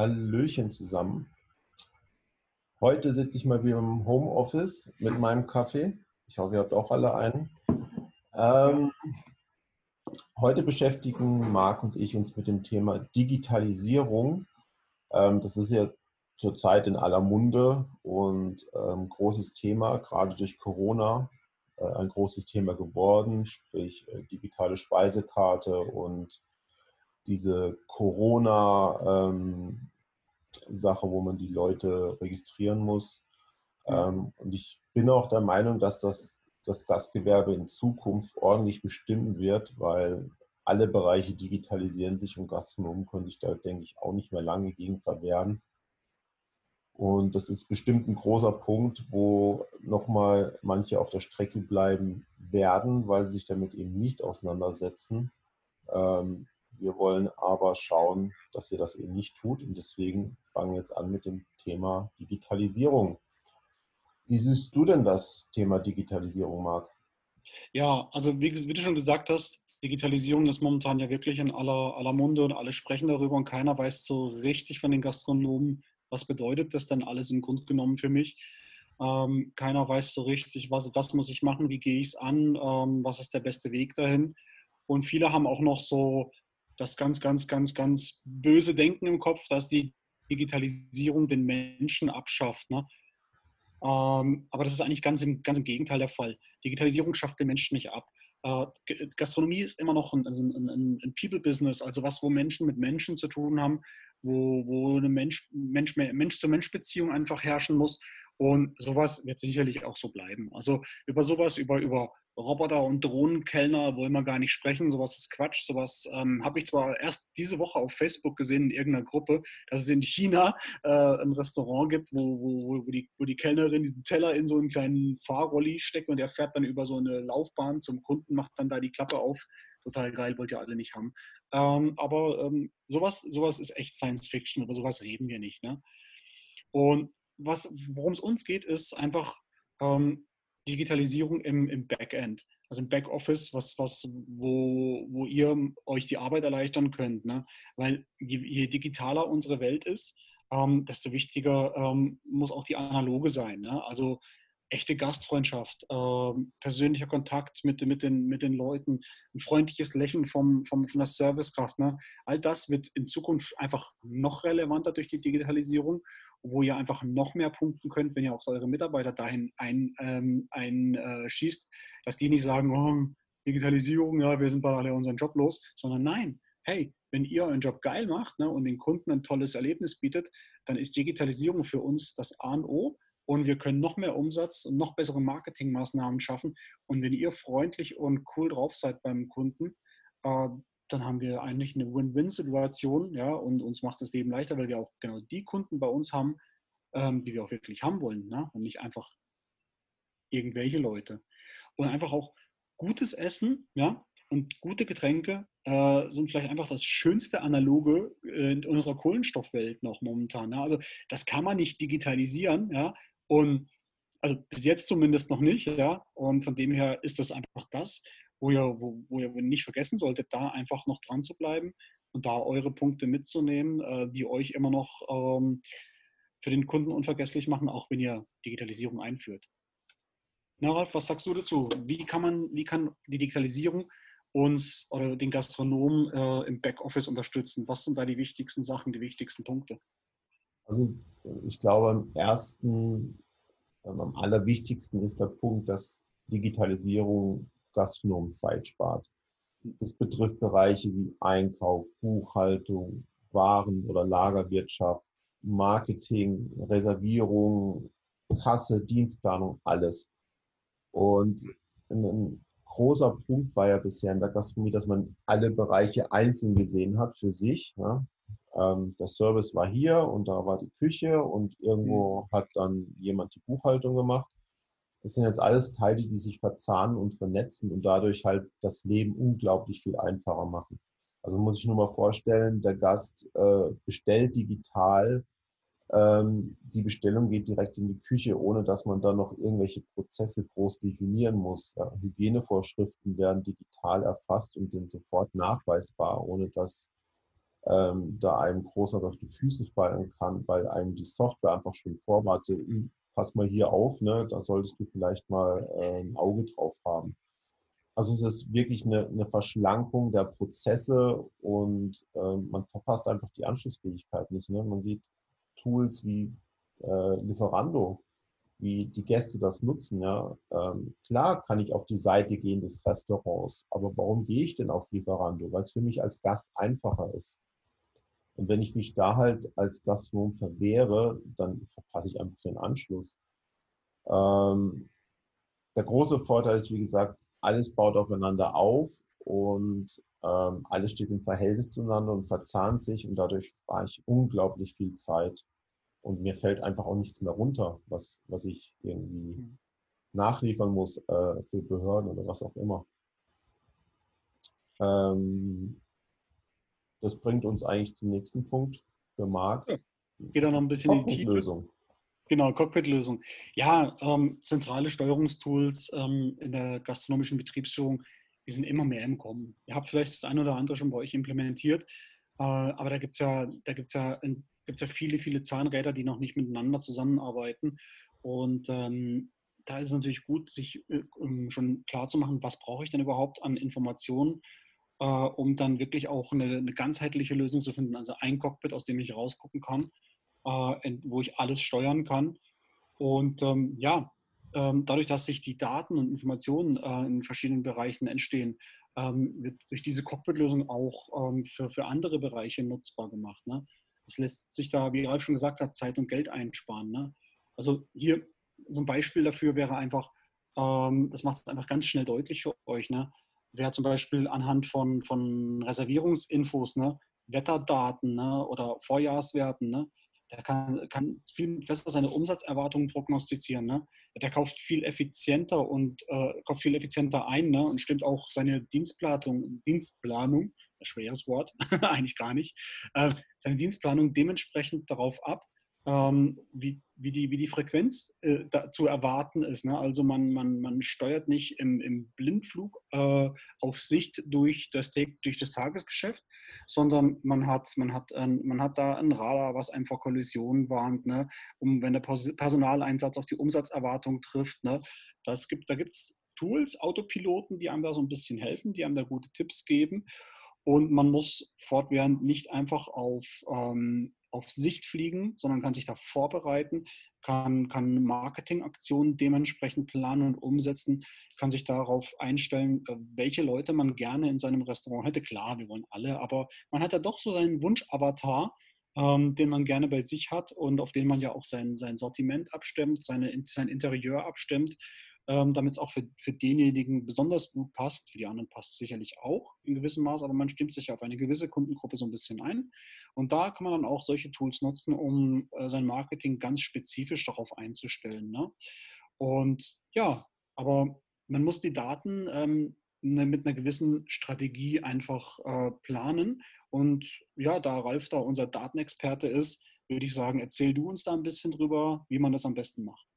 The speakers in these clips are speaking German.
Hallöchen zusammen. Heute sitze ich mal wieder im Homeoffice mit meinem Kaffee. Ich hoffe, ihr habt auch alle einen. Ähm, heute beschäftigen Marc und ich uns mit dem Thema Digitalisierung. Ähm, das ist ja zurzeit in aller Munde und ähm, großes Thema, gerade durch Corona äh, ein großes Thema geworden, sprich äh, digitale Speisekarte und diese Corona-Sache, ähm, wo man die Leute registrieren muss. Ähm, und ich bin auch der Meinung, dass das das Gastgewerbe in Zukunft ordentlich bestimmen wird, weil alle Bereiche digitalisieren sich und Gastronomen können sich da, denke ich, auch nicht mehr lange gegen verwehren. Und das ist bestimmt ein großer Punkt, wo nochmal manche auf der Strecke bleiben werden, weil sie sich damit eben nicht auseinandersetzen. Ähm, wir wollen aber schauen, dass ihr das eben nicht tut. Und deswegen fangen wir jetzt an mit dem Thema Digitalisierung. Wie siehst du denn das Thema Digitalisierung, Marc? Ja, also wie, wie, du schon gesagt hast, Digitalisierung ist momentan ja wirklich in aller, aller Munde und alle sprechen darüber und keiner weiß so richtig von den Gastronomen, was bedeutet das denn alles im Grunde genommen für mich. Ähm, keiner weiß so richtig, was, was muss ich machen, wie gehe ich es an, ähm, was ist der beste Weg dahin. Und viele haben auch noch so das ganz, ganz, ganz, ganz böse Denken im Kopf, dass die Digitalisierung den Menschen abschafft. Ne? Ähm, aber das ist eigentlich ganz im, ganz im Gegenteil der Fall. Digitalisierung schafft den Menschen nicht ab. Äh, Gastronomie ist immer noch ein, ein, ein People-Business, also was, wo Menschen mit Menschen zu tun haben, wo, wo eine Mensch-zu-Mensch-Beziehung Mensch, Mensch einfach herrschen muss. Und sowas wird sicherlich auch so bleiben. Also über sowas, über, über Roboter und Drohnenkellner wollen wir gar nicht sprechen. Sowas ist Quatsch. Sowas ähm, habe ich zwar erst diese Woche auf Facebook gesehen in irgendeiner Gruppe, dass es in China äh, ein Restaurant gibt, wo, wo, wo, die, wo die Kellnerin den Teller in so einen kleinen Fahrrolli steckt und der fährt dann über so eine Laufbahn zum Kunden, macht dann da die Klappe auf. Total geil, wollt ihr alle nicht haben. Ähm, aber ähm, sowas, sowas ist echt Science Fiction, über sowas reden wir nicht. Ne? Und worum es uns geht, ist einfach ähm, Digitalisierung im, im Backend, also im Backoffice, was, was, wo, wo ihr euch die Arbeit erleichtern könnt. Ne? Weil je, je digitaler unsere Welt ist, ähm, desto wichtiger ähm, muss auch die analoge sein. Ne? Also echte Gastfreundschaft, äh, persönlicher Kontakt mit, mit, den, mit den Leuten, ein freundliches Lächeln vom, vom, von der Servicekraft. Ne? All das wird in Zukunft einfach noch relevanter durch die Digitalisierung wo ihr einfach noch mehr punkten könnt, wenn ihr auch eure Mitarbeiter dahin einschießt, ähm, äh, dass die nicht sagen, oh, Digitalisierung, ja, wir sind bald alle unseren Job los, sondern nein, hey, wenn ihr euren Job geil macht ne, und den Kunden ein tolles Erlebnis bietet, dann ist Digitalisierung für uns das A und O und wir können noch mehr Umsatz und noch bessere Marketingmaßnahmen schaffen. Und wenn ihr freundlich und cool drauf seid beim Kunden, äh, dann haben wir eigentlich eine Win-Win-Situation, ja, und uns macht das Leben leichter, weil wir auch genau die Kunden bei uns haben, ähm, die wir auch wirklich haben wollen, ne? und nicht einfach irgendwelche Leute. Und einfach auch gutes Essen, ja, und gute Getränke äh, sind vielleicht einfach das schönste Analoge äh, in unserer Kohlenstoffwelt noch momentan. Ja? Also das kann man nicht digitalisieren, ja, und also bis jetzt zumindest noch nicht, ja, und von dem her ist das einfach das wo ihr, wo, wo ihr nicht vergessen solltet, da einfach noch dran zu bleiben und da eure Punkte mitzunehmen, äh, die euch immer noch ähm, für den Kunden unvergesslich machen, auch wenn ihr Digitalisierung einführt. Na, Ralf, was sagst du dazu? Wie kann man, wie kann die Digitalisierung uns oder den Gastronomen äh, im Backoffice unterstützen? Was sind da die wichtigsten Sachen, die wichtigsten Punkte? Also ich glaube, am ersten, am allerwichtigsten ist der Punkt, dass Digitalisierung Gastronomen Zeit spart. Das betrifft Bereiche wie Einkauf, Buchhaltung, Waren- oder Lagerwirtschaft, Marketing, Reservierung, Kasse, Dienstplanung, alles. Und ein großer Punkt war ja bisher in der Gastronomie, dass man alle Bereiche einzeln gesehen hat für sich. Ja. Ähm, der Service war hier und da war die Küche und irgendwo mhm. hat dann jemand die Buchhaltung gemacht. Das sind jetzt alles Teile, die sich verzahnen und vernetzen und dadurch halt das Leben unglaublich viel einfacher machen. Also muss ich nur mal vorstellen, der Gast äh, bestellt digital, ähm, die Bestellung geht direkt in die Küche, ohne dass man da noch irgendwelche Prozesse groß definieren muss. Ja, Hygienevorschriften werden digital erfasst und sind sofort nachweisbar, ohne dass ähm, da einem großartig auf die Füße fallen kann, weil einem die Software einfach schon vorwartet. Pass mal hier auf, ne, da solltest du vielleicht mal äh, ein Auge drauf haben. Also es ist wirklich eine, eine Verschlankung der Prozesse und äh, man verpasst einfach die Anschlussfähigkeit nicht. Ne? Man sieht Tools wie äh, Lieferando, wie die Gäste das nutzen. Ja? Ähm, klar kann ich auf die Seite gehen des Restaurants, aber warum gehe ich denn auf Lieferando? Weil es für mich als Gast einfacher ist. Und wenn ich mich da halt als Gastronom verwehre, dann verpasse ich einfach den Anschluss. Ähm, der große Vorteil ist, wie gesagt, alles baut aufeinander auf und ähm, alles steht im Verhältnis zueinander und verzahnt sich und dadurch spare ich unglaublich viel Zeit und mir fällt einfach auch nichts mehr runter, was, was ich irgendwie mhm. nachliefern muss äh, für Behörden oder was auch immer. Ähm, das bringt uns eigentlich zum nächsten Punkt für Marc. Ja, geht auch noch ein bisschen in die Tiefe. Genau, Cockpit-Lösung. Ja, ähm, zentrale Steuerungstools ähm, in der gastronomischen Betriebsführung, die sind immer mehr im Kommen. Ihr habt vielleicht das eine oder andere schon bei euch implementiert, äh, aber da gibt es ja, da gibt's ja, gibt's ja viele, viele Zahnräder, die noch nicht miteinander zusammenarbeiten. Und ähm, da ist es natürlich gut, sich äh, schon klar zu machen, was brauche ich denn überhaupt an Informationen, äh, um dann wirklich auch eine, eine ganzheitliche Lösung zu finden. Also ein Cockpit, aus dem ich rausgucken kann äh, wo ich alles steuern kann. Und ähm, ja, ähm, dadurch, dass sich die Daten und Informationen äh, in verschiedenen Bereichen entstehen, ähm, wird durch diese Cockpit-Lösung auch ähm, für, für andere Bereiche nutzbar gemacht. Ne? Das lässt sich da, wie Ralf schon gesagt hat, Zeit und Geld einsparen. Ne? Also hier so ein Beispiel dafür wäre einfach, ähm, das macht es einfach ganz schnell deutlich für euch. Ne? Wer zum Beispiel anhand von, von Reservierungsinfos, ne, Wetterdaten ne, oder Vorjahrswerten, ne, der kann, kann viel besser seine Umsatzerwartungen prognostizieren. Ne? Der kauft viel effizienter und äh, kauft viel effizienter ein ne? und stimmt auch seine Dienstplanung, Dienstplanung, ein schweres Wort, eigentlich gar nicht, äh, seine Dienstplanung dementsprechend darauf ab, ähm, wie, wie, die, wie die Frequenz äh, zu erwarten ist. Ne? Also man, man, man steuert nicht im, im Blindflug äh, auf Sicht durch das, durch das Tagesgeschäft, sondern man hat, man, hat, ein, man hat da ein Radar, was einem vor Kollisionen warnt, ne? um wenn der Personaleinsatz auf die Umsatzerwartung trifft. Ne? Das gibt, da gibt es Tools, Autopiloten, die einem da so ein bisschen helfen, die einem da gute Tipps geben. Und man muss fortwährend nicht einfach auf, ähm, auf Sicht fliegen, sondern kann sich da vorbereiten, kann, kann Marketingaktionen dementsprechend planen und umsetzen, kann sich darauf einstellen, äh, welche Leute man gerne in seinem Restaurant hätte. Klar, wir wollen alle, aber man hat ja doch so seinen Wunsch-Avatar, ähm, den man gerne bei sich hat und auf den man ja auch sein, sein Sortiment abstimmt, seine, sein Interieur abstimmt ähm, damit es auch für, für denjenigen besonders gut passt. Für die anderen passt es sicherlich auch in gewissem Maß, aber man stimmt sich auf eine gewisse Kundengruppe so ein bisschen ein. Und da kann man dann auch solche Tools nutzen, um äh, sein Marketing ganz spezifisch darauf einzustellen. Ne? Und ja, aber man muss die Daten ähm, ne, mit einer gewissen Strategie einfach äh, planen. Und ja, da Ralf da unser Datenexperte ist, würde ich sagen, erzähl du uns da ein bisschen drüber, wie man das am besten macht.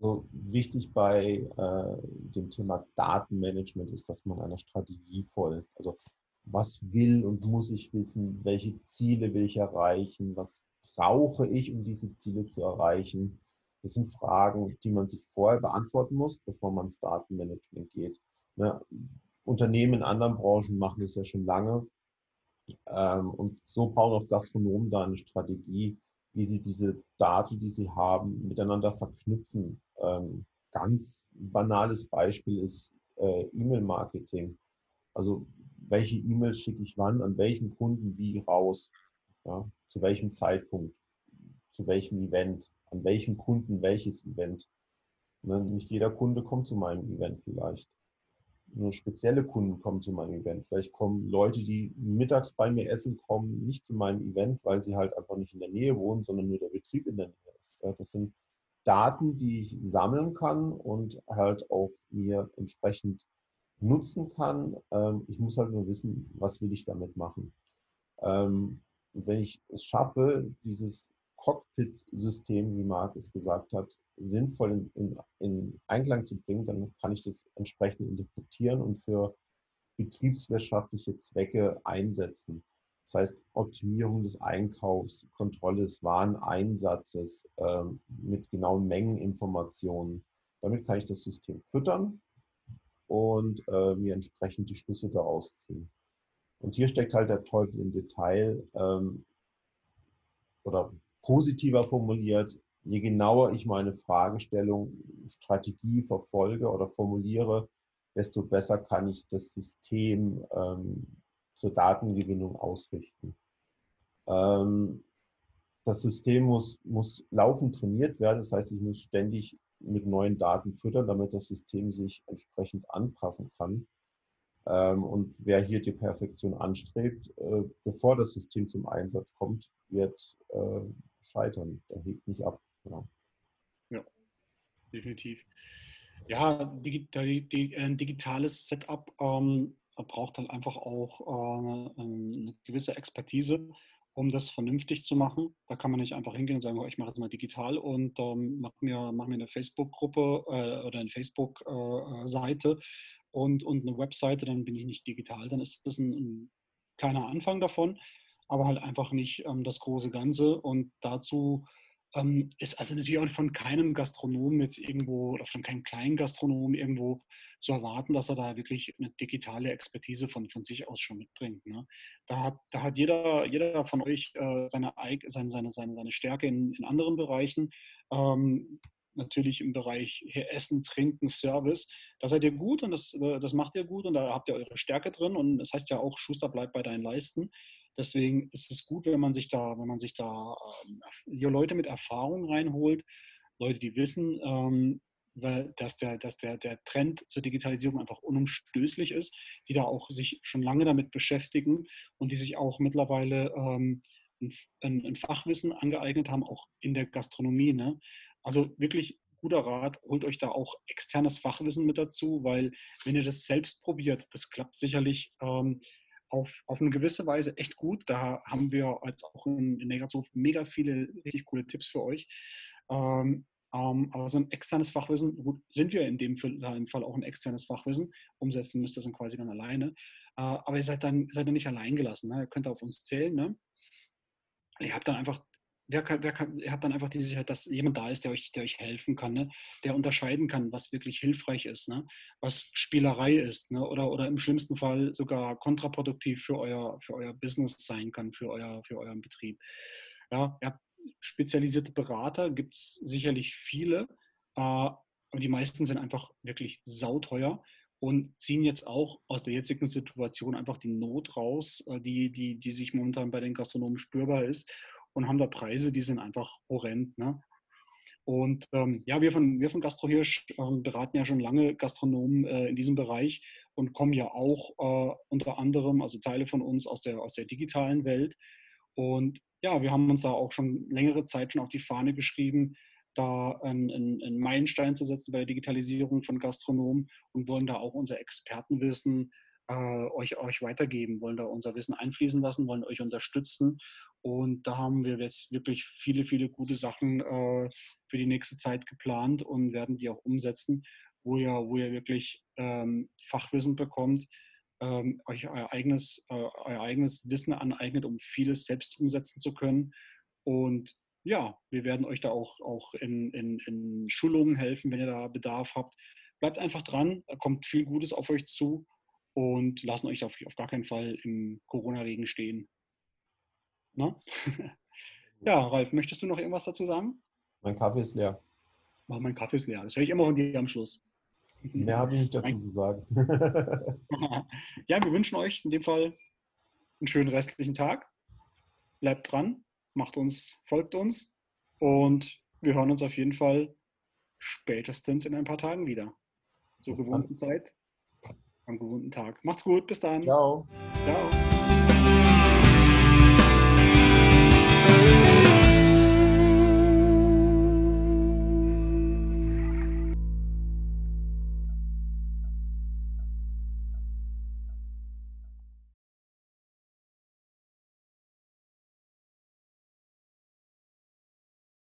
So wichtig bei äh, dem Thema Datenmanagement ist, dass man einer Strategie folgt. Also was will und muss ich wissen, welche Ziele will ich erreichen, was brauche ich, um diese Ziele zu erreichen. Das sind Fragen, die man sich vorher beantworten muss, bevor man ins Datenmanagement geht. Ne? Unternehmen in anderen Branchen machen das ja schon lange. Ähm, und so brauchen auch Gastronomen da eine Strategie, wie sie diese Daten, die sie haben, miteinander verknüpfen ähm, ganz banales Beispiel ist äh, E-Mail-Marketing. Also welche E-Mails schicke ich wann, an welchen Kunden wie raus, ja, zu welchem Zeitpunkt, zu welchem Event, an welchem Kunden welches Event. Ne, nicht jeder Kunde kommt zu meinem Event vielleicht. Nur spezielle Kunden kommen zu meinem Event. Vielleicht kommen Leute, die mittags bei mir essen, kommen nicht zu meinem Event, weil sie halt einfach nicht in der Nähe wohnen, sondern nur der Betrieb in der Nähe ist. Das sind Daten, die ich sammeln kann und halt auch mir entsprechend nutzen kann. Ähm, ich muss halt nur wissen, was will ich damit machen. Ähm, und wenn ich es schaffe, dieses Cockpit-System, wie Marc es gesagt hat, sinnvoll in, in, in, Einklang zu bringen, dann kann ich das entsprechend interpretieren und für betriebswirtschaftliche Zwecke einsetzen. Das heißt, Optimierung des Einkaufs, Kontrolle des Wareneinsatzes äh, mit genauen Mengeninformationen. Damit kann ich das System füttern und äh, mir entsprechend die Schlüsse daraus ziehen. Und hier steckt halt der Teufel im Detail ähm, oder positiver formuliert, je genauer ich meine Fragestellung, Strategie verfolge oder formuliere, desto besser kann ich das System ähm, zur Datengewinnung ausrichten. Ähm, das System muss, muss laufend trainiert werden, das heißt, ich muss ständig mit neuen Daten füttern, damit das System sich entsprechend anpassen kann. Ähm, und wer hier die Perfektion anstrebt, äh, bevor das System zum Einsatz kommt, wird äh, scheitern. Der hebt nicht ab. Ja, ja definitiv. Ja, ein äh, digitales Setup ähm, braucht halt einfach auch äh, eine gewisse Expertise, um das vernünftig zu machen. Da kann man nicht einfach hingehen und sagen, oh, ich mache jetzt mal digital und ähm, mache mir, mach mir eine Facebook-Gruppe äh, oder eine Facebook-Seite äh, und, und eine Webseite, dann bin ich nicht digital. Dann ist das ein, ein kleiner Anfang davon, aber halt einfach nicht ähm, das große Ganze. Und dazu ähm, ist also natürlich auch von keinem Gastronomen jetzt irgendwo oder von keinem kleinen Gastronomen irgendwo zu erwarten, dass er da wirklich eine digitale Expertise von, von sich aus schon mitbringt. Ne? Da, hat, da hat jeder, jeder von euch äh, seine, seine, seine, seine, seine Stärke in, in anderen Bereichen. Ähm, natürlich im Bereich Essen, Trinken, Service. Da seid ihr gut und das, äh, das macht ihr gut und da habt ihr eure Stärke drin. Und das heißt ja auch, Schuster bleibt bei deinen Leisten. Deswegen ist es gut, wenn man sich da, wenn man sich da ähm, Leute mit Erfahrung reinholt, Leute, die wissen, ähm, dass, der, dass der, der Trend zur Digitalisierung einfach unumstößlich ist, die da auch sich schon lange damit beschäftigen und die sich auch mittlerweile ähm, ein, ein, Fachwissen angeeignet haben, auch in der Gastronomie. Ne? Also wirklich guter Rat, holt euch da auch externes Fachwissen mit dazu, weil wenn ihr das selbst probiert, das klappt sicherlich ähm, auf, auf eine gewisse Weise echt gut. Da haben wir als auch in, in Negershof mega viele richtig coole Tipps für euch. Ähm, ähm, aber so ein externes Fachwissen, gut, sind wir in dem Fall auch ein externes Fachwissen, umsetzen müsst ihr dann quasi dann alleine. Äh, aber ihr seid dann, seid dann nicht allein gelassen. Ne? Ihr könnt auf uns zählen. Ne? Ihr habt dann einfach wer kann, wer kann, habt dann einfach die Sicherheit, dass jemand da ist, der euch, der euch helfen kann, ne? der unterscheiden kann, was wirklich hilfreich ist, ne? was Spielerei ist ne? oder, oder im schlimmsten Fall sogar kontraproduktiv für euer, für euer Business sein kann, für, euer, für euren Betrieb. Ja, habt spezialisierte Berater, gibt es sicherlich viele, äh, aber die meisten sind einfach wirklich sauteuer und ziehen jetzt auch aus der jetzigen Situation einfach die Not raus, äh, die, die, die sich momentan bei den Gastronomen spürbar ist und haben da Preise, die sind einfach horrend. Ne? Und ähm, ja, wir von, wir von GastroHirsch äh, beraten ja schon lange Gastronomen äh, in diesem Bereich und kommen ja auch äh, unter anderem, also Teile von uns aus der, aus der digitalen Welt. Und ja, wir haben uns da auch schon längere Zeit schon auf die Fahne geschrieben, da einen, einen Meilenstein zu setzen bei der Digitalisierung von Gastronomen und wollen da auch unser Expertenwissen äh, euch, euch weitergeben, wollen da unser Wissen einfließen lassen, wollen euch unterstützen. Und da haben wir jetzt wirklich viele, viele gute Sachen äh, für die nächste Zeit geplant und werden die auch umsetzen, wo ihr, wo ihr wirklich ähm, Fachwissen bekommt, ähm, euch euer eigenes, äh, euer eigenes Wissen aneignet, um vieles selbst umsetzen zu können. Und ja, wir werden euch da auch, auch in, in, in Schulungen helfen, wenn ihr da Bedarf habt. Bleibt einfach dran, kommt viel Gutes auf euch zu und lassen euch auf, auf gar keinen Fall im Corona-Regen stehen. Na? ja, Ralf, möchtest du noch irgendwas dazu sagen? Mein Kaffee ist leer. Oh, mein Kaffee ist leer. Das höre ich immer von dir am Schluss. Mehr habe ich nicht dazu zu sagen. ja, wir wünschen euch in dem Fall einen schönen restlichen Tag. Bleibt dran, macht uns, folgt uns und wir hören uns auf jeden Fall spätestens in ein paar Tagen wieder. Zur gewohnten Zeit am gewohnten Tag. Macht's gut, bis dann. Ciao. Ciao.